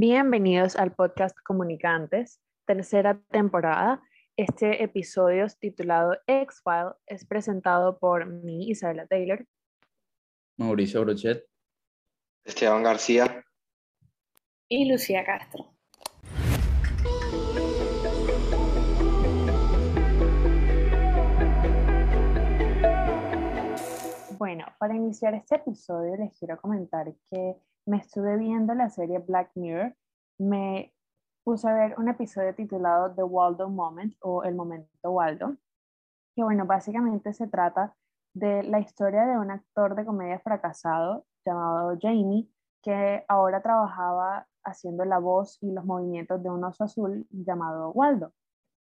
Bienvenidos al podcast Comunicantes, tercera temporada. Este episodio titulado X-File es presentado por mí, Isabela Taylor, Mauricio Brochet, Esteban García y Lucía Castro. Bueno, para iniciar este episodio les quiero comentar que me estuve viendo la serie Black Mirror. Me puse a ver un episodio titulado The Waldo Moment o El Momento Waldo, que bueno, básicamente se trata de la historia de un actor de comedia fracasado llamado Jamie, que ahora trabajaba haciendo la voz y los movimientos de un oso azul llamado Waldo.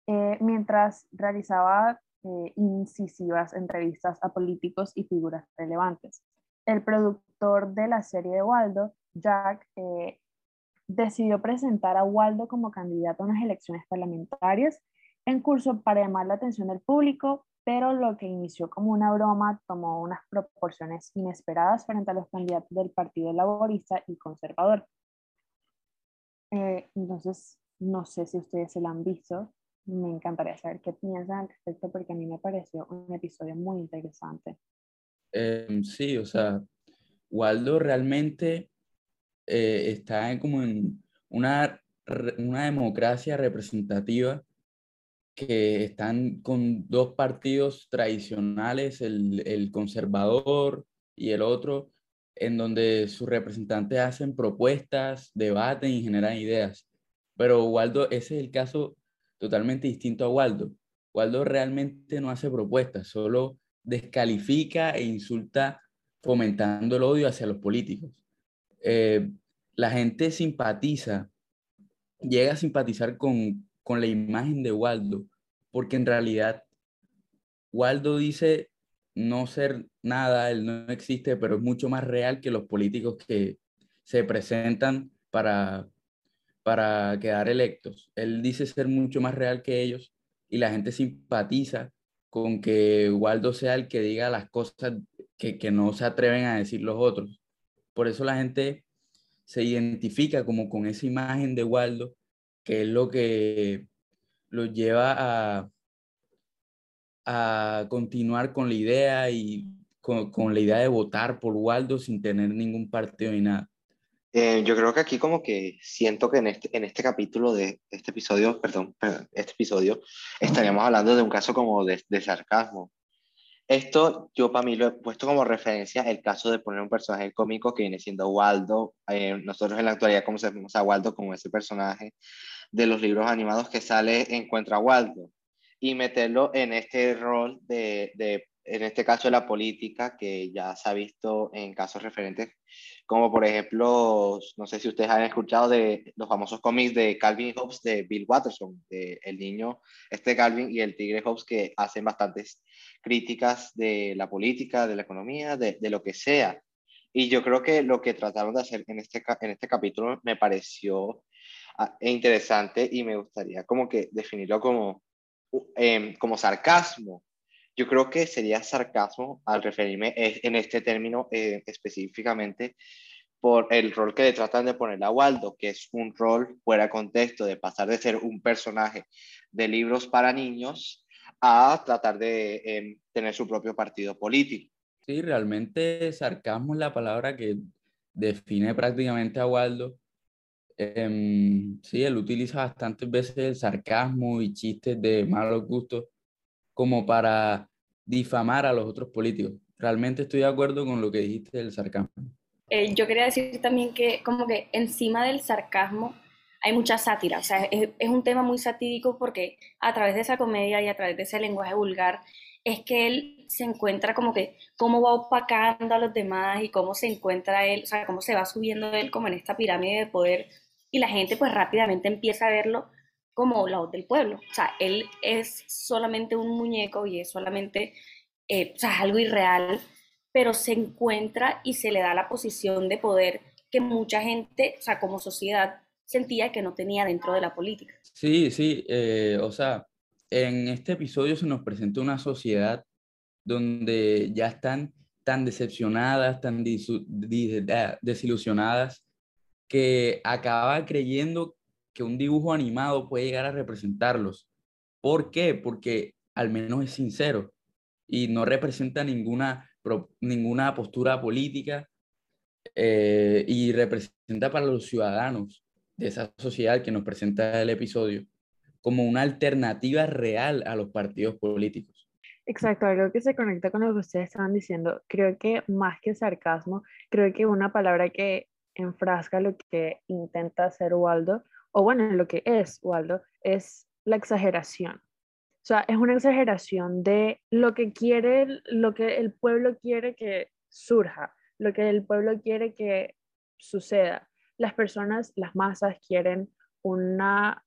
Eh, mientras realizaba eh, incisivas entrevistas a políticos y figuras relevantes. El productor de la serie de Waldo, Jack, eh, decidió presentar a Waldo como candidato a unas elecciones parlamentarias en curso para llamar la atención del público, pero lo que inició como una broma tomó unas proporciones inesperadas frente a los candidatos del Partido Laborista y Conservador. Eh, entonces, no sé si ustedes se la han visto, me encantaría saber qué piensan al respecto porque a mí me pareció un episodio muy interesante. Em, sí, o sea, Waldo realmente eh, está como en una, una democracia representativa que están con dos partidos tradicionales, el, el conservador y el otro, en donde sus representantes hacen propuestas, debaten y generan ideas. Pero Waldo, ese es el caso totalmente distinto a Waldo. Waldo realmente no hace propuestas, solo descalifica e insulta fomentando el odio hacia los políticos. Eh, la gente simpatiza, llega a simpatizar con, con la imagen de Waldo, porque en realidad Waldo dice no ser nada, él no existe, pero es mucho más real que los políticos que se presentan para para quedar electos. Él dice ser mucho más real que ellos y la gente simpatiza con que Waldo sea el que diga las cosas que, que no se atreven a decir los otros. Por eso la gente se identifica como con esa imagen de Waldo, que es lo que lo lleva a, a continuar con la idea y con, con, la idea de votar por Waldo sin tener ningún partido ni nada. Eh, yo creo que aquí como que siento que en este, en este capítulo de este episodio, perdón, este episodio, estaríamos hablando de un caso como de, de sarcasmo. Esto yo para mí lo he puesto como referencia el caso de poner un personaje cómico que viene siendo Waldo. Eh, nosotros en la actualidad conocemos a Waldo como ese personaje de los libros animados que sale Encuentra a Waldo y meterlo en este rol de, de en este caso la política, que ya se ha visto en casos referentes, como por ejemplo, no sé si ustedes han escuchado de los famosos cómics de Calvin Hobbes de Bill Watterson, de el niño, este Calvin y el tigre Hobbes, que hacen bastantes críticas de la política, de la economía, de, de lo que sea. Y yo creo que lo que trataron de hacer en este, en este capítulo me pareció ah, interesante y me gustaría como que definirlo como, eh, como sarcasmo, yo creo que sería sarcasmo al referirme en este término eh, específicamente por el rol que le tratan de poner a Waldo, que es un rol fuera de contexto, de pasar de ser un personaje de libros para niños a tratar de eh, tener su propio partido político. Sí, realmente sarcasmo es la palabra que define prácticamente a Waldo. Eh, sí, él utiliza bastantes veces el sarcasmo y chistes de malos gustos como para difamar a los otros políticos. Realmente estoy de acuerdo con lo que dijiste del sarcasmo. Eh, yo quería decir también que como que encima del sarcasmo hay mucha sátira, o sea, es, es, un tema muy satírico porque a través de esa comedia y a través de ese lenguaje vulgar es que él se encuentra como que cómo va opacando a los demás y cómo se encuentra él, o sea, cómo se va subiendo él como en esta pirámide de poder y la gente pues rápidamente empieza a verlo como voz del pueblo. O sea, él es solamente un muñeco y es solamente, eh, o sea, algo irreal, pero se encuentra y se le da la posición de poder que mucha gente, o sea, como sociedad, sentía que no tenía dentro de la política. Sí, sí, eh, o sea, en este episodio se nos presenta una sociedad donde ya están tan decepcionadas, tan desilusionadas que acaba creyendo que un dibujo animado puede llegar a representarlos. ¿Por qué? Porque al menos es sincero y no representa ninguna, ninguna postura política eh, y representa para los ciudadanos de esa sociedad que nos presenta el episodio como una alternativa real a los partidos políticos. Exacto, algo que se conecta con lo que ustedes estaban diciendo. Creo que más que sarcasmo, creo que una palabra que enfrasca lo que intenta hacer Waldo, o bueno, lo que es Waldo, es la exageración. O sea, es una exageración de lo que quiere, lo que el pueblo quiere que surja, lo que el pueblo quiere que suceda. Las personas, las masas quieren una,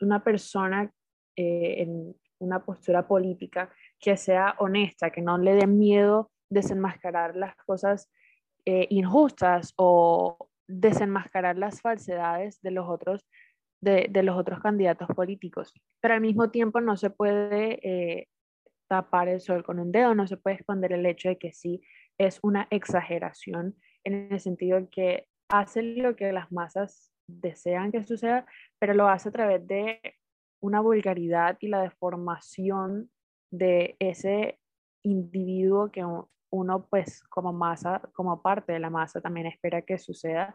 una persona eh, en una postura política que sea honesta, que no le dé miedo desenmascarar las cosas eh, injustas o desenmascarar las falsedades de los otros de, los otros candidatos políticos. Pero al mismo tiempo no se puede eh, tapar el sol con un dedo, no se puede esconder el hecho de que sí es una exageración en el sentido de que hace lo que las masas desean que suceda, pero lo hace a través de una vulgaridad y la deformación de ese individuo que uno pues como masa, como parte de la masa también espera que suceda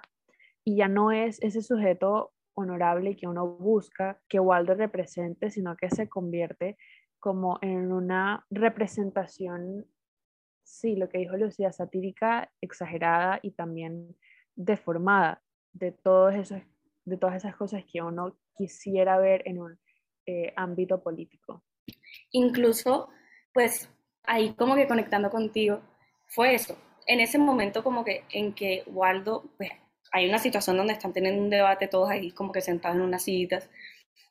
y ya no es ese sujeto honorable que uno busca que Waldo represente, sino que se convierte como en una representación, sí, lo que dijo Lucía, satírica, exagerada y también deformada de, todos esos, de todas esas cosas que uno quisiera ver en un eh, ámbito político. Incluso, pues ahí como que conectando contigo, fue eso. En ese momento como que en que Waldo, pues hay una situación donde están teniendo un debate todos ahí como que sentados en unas sillas.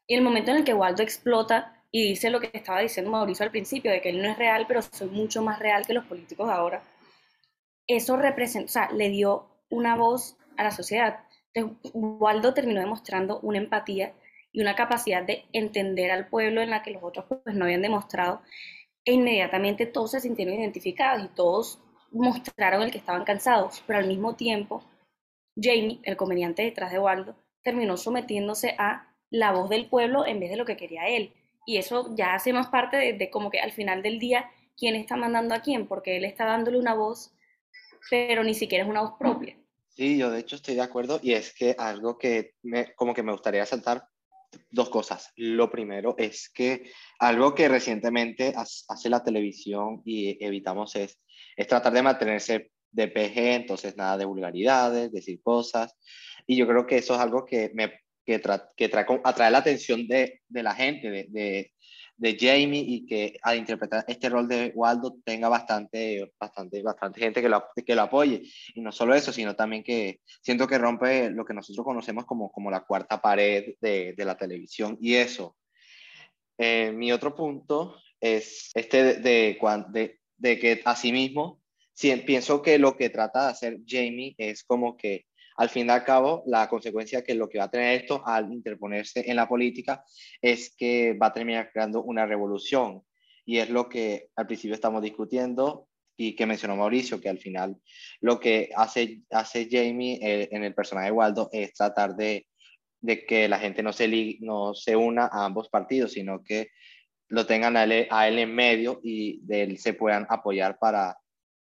Y el momento en el que Waldo explota y dice lo que estaba diciendo Mauricio al principio, de que él no es real, pero soy mucho más real que los políticos ahora, eso representa, o sea, le dio una voz a la sociedad. Entonces, Waldo terminó demostrando una empatía y una capacidad de entender al pueblo en la que los otros pues, no habían demostrado. E inmediatamente todos se sintieron identificados y todos mostraron el que estaban cansados, pero al mismo tiempo Jamie, el comediante detrás de Waldo, terminó sometiéndose a la voz del pueblo en vez de lo que quería él. Y eso ya hace más parte de, como que al final del día, quién está mandando a quién, porque él está dándole una voz, pero ni siquiera es una voz propia. Sí, yo de hecho estoy de acuerdo y es que algo que me, como que me gustaría saltar dos cosas. Lo primero es que algo que recientemente hace la televisión y evitamos es, es tratar de mantenerse de PG, entonces nada de vulgaridades, decir cosas. Y yo creo que eso es algo que, me, que, que trae, atrae la atención de, de la gente, de, de, de, Jamie, y que al interpretar este rol de Waldo tenga bastante, bastante, bastante gente que lo, que lo apoye. Y no solo eso, sino también que siento que rompe lo que nosotros conocemos como, como la cuarta pared de, la televisión. Y eso. Eh, mi otro punto es este de, de, de que asimismo sí, pienso que lo que trata de hacer Jamie es como que al fin y al cabo, la consecuencia que lo que va a tener esto al interponerse en la política es que va a terminar creando una revolución. Y es lo que al principio estamos discutiendo y que mencionó Mauricio, que al final lo que hace, hace Jamie eh, en el personaje de Waldo es tratar de, de que la gente no se, no se una a ambos partidos, sino que lo tengan a él, a él en medio y de él se puedan apoyar para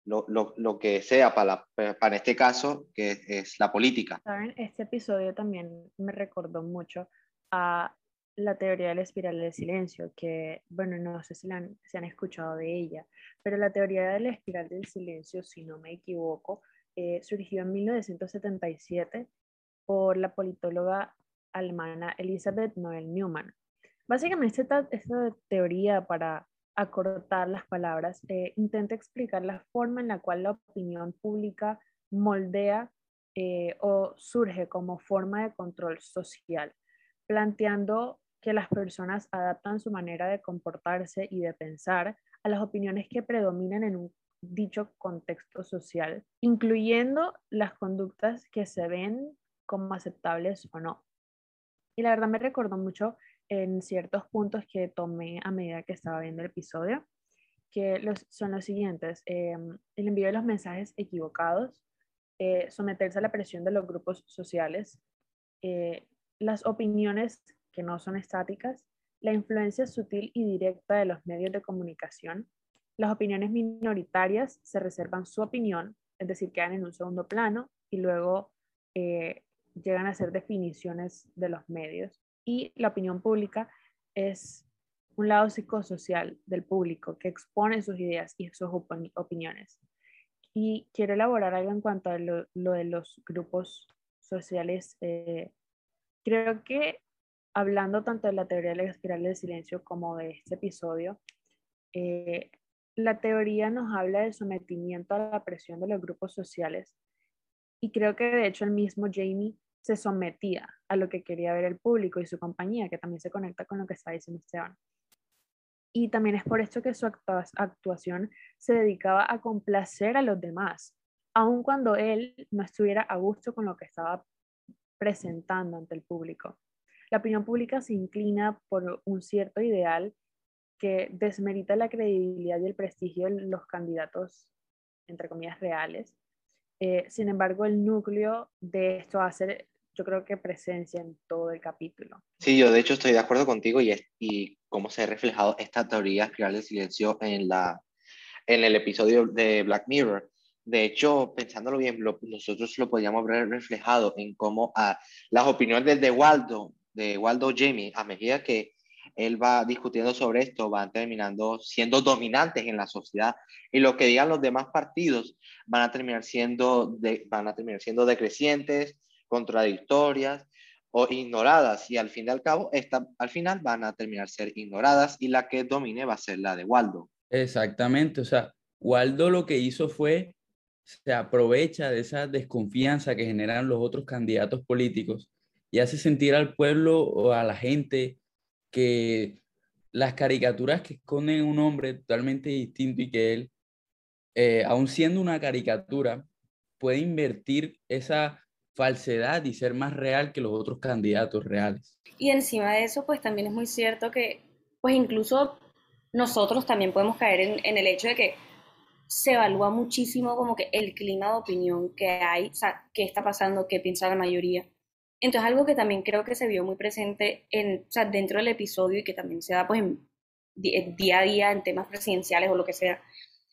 lo, lo, lo que sea para, para este caso, que es la política. ¿Saben? Este episodio también me recordó mucho a la teoría de la espiral del silencio, que, bueno, no sé si, la han, han escuchado de ella, pero la teoría de la espiral del silencio, si no me equivoco, eh, surgió en 1977 por la politóloga alemana Elizabeth Noel Newman. Básicamente esta, esta teoría para acortar las palabras, eh, intenta explicar la forma en la cual la opinión pública moldea eh, o surge como forma de control social, planteando que las personas adaptan su manera de comportarse y de pensar a las opiniones que predominan en dicho contexto social, incluyendo las conductas que se ven como aceptables o no. Y la verdad me recordó mucho en ciertos puntos que tomé a medida que estaba viendo el episodio, que los, son los siguientes. Em, el envío de los mensajes equivocados, eh, someterse a la presión de los grupos sociales, eh, las opiniones que no son estáticas, la influencia sutil y directa de los medios de comunicación, las opiniones minoritarias se reservan su opinión, es decir, quedan en un segundo plano y luego eh, llegan a ser definiciones de los medios. Y la opinión pública es un lado psicosocial del público que expone sus ideas y sus opiniones. Y quiero elaborar algo en cuanto a lo, de los grupos sociales. Eh, creo que hablando tanto de la teoría de la espiral del silencio como de este episodio, eh, la teoría nos habla del sometimiento a la presión de los grupos sociales y creo que de hecho el mismo Jamie se sometía a lo que quería ver el público y su compañía, que también se conecta con lo que está diciendo Esteban. Y también es por esto que su actuación se dedicaba a complacer a los demás, aun cuando él no estuviera a gusto con lo que estaba presentando ante el público. La opinión pública se inclina por un cierto ideal que desmerita la credibilidad y el prestigio de los candidatos, entre comillas, reales. Eh, sin embargo, el núcleo de esto hace, yo creo que presencia en todo el capítulo. Sí, yo de hecho estoy de acuerdo contigo y, y cómo se ha reflejado esta teoría espiral del silencio en, la, en el episodio de Black Mirror. De hecho, pensándolo bien, nosotros lo podríamos ver reflejado en cómo a las opiniones de Waldo, de Waldo Jamie, a medida que él va discutiendo sobre esto, van terminando siendo dominantes en la sociedad y lo que digan los demás partidos van a terminar siendo, van a terminar siendo decrecientes, contradictorias o ignoradas y al fin y al cabo, esta, al final van a terminar ser ignoradas y la que domine va a ser la de Waldo. Exactamente, o sea, Waldo lo que hizo fue, se aprovecha de esa desconfianza que generan los otros candidatos políticos y hace sentir al pueblo o a la gente que las caricaturas que esconden un hombre totalmente distinto y que él, eh, aun siendo una caricatura, puede invertir esa falsedad y ser más real que los otros candidatos reales. Y encima de eso, pues también es muy cierto que, pues incluso nosotros también podemos caer en, en el hecho de que se evalúa muchísimo como que el clima de opinión que hay, o sea, qué está pasando, qué piensa la mayoría. Entonces, algo que también creo que se vio muy presente en, o sea, dentro del episodio y que también se da pues en, día a día en temas presidenciales o lo que sea,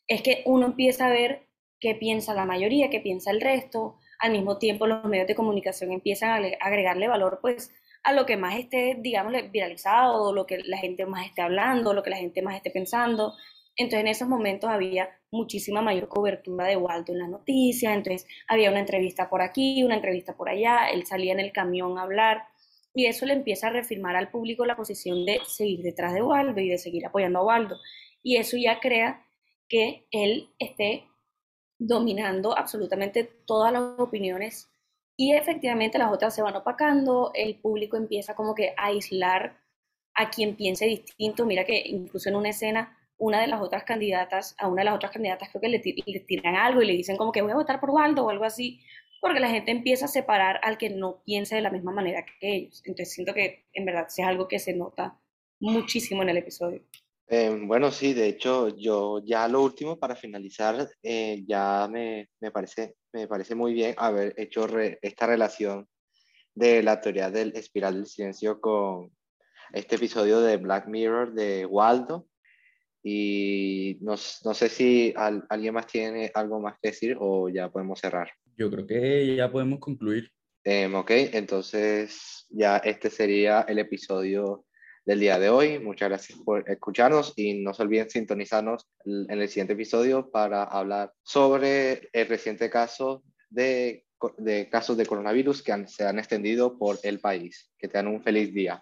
es que uno empieza a ver qué piensa la mayoría, qué piensa el resto, al mismo tiempo los medios de comunicación empiezan a agregarle valor pues a lo que más esté, digamos, viralizado, lo que la gente más esté hablando, lo que la gente más esté pensando. Entonces en esos momentos había muchísima mayor cobertura de Waldo en las noticias, entonces había una entrevista por aquí, una entrevista por allá, él salía en el camión a hablar y eso le empieza a reafirmar al público la posición de seguir detrás de Waldo y de seguir apoyando a Waldo. Y eso ya crea que él esté dominando absolutamente todas las opiniones y efectivamente las otras se van opacando, el público empieza como que a aislar a quien piense distinto. Mira que incluso en una escena una de las otras candidatas, a una de las otras candidatas creo que le, tiran algo y le dicen como que voy a votar por Waldo o algo así, porque la gente empieza a separar al que no piense de la misma manera que ellos. Entonces siento que en verdad es algo que se nota muchísimo en el episodio. Eh, bueno, sí, de hecho, yo ya lo último para finalizar, eh, ya me, me, parece, me parece muy bien haber hecho esta relación de la teoría del espiral del silencio con este episodio de Black Mirror de Waldo, y no, no sé si alguien más tiene algo más que decir o ya podemos cerrar. Yo creo que ya podemos concluir. Eh, ok, entonces ya este sería el episodio del día de hoy. Muchas gracias por escucharnos y no se olviden sintonizarnos en el siguiente episodio para hablar sobre el reciente caso de, de casos de coronavirus que se han extendido por el país. Que tengan un feliz día.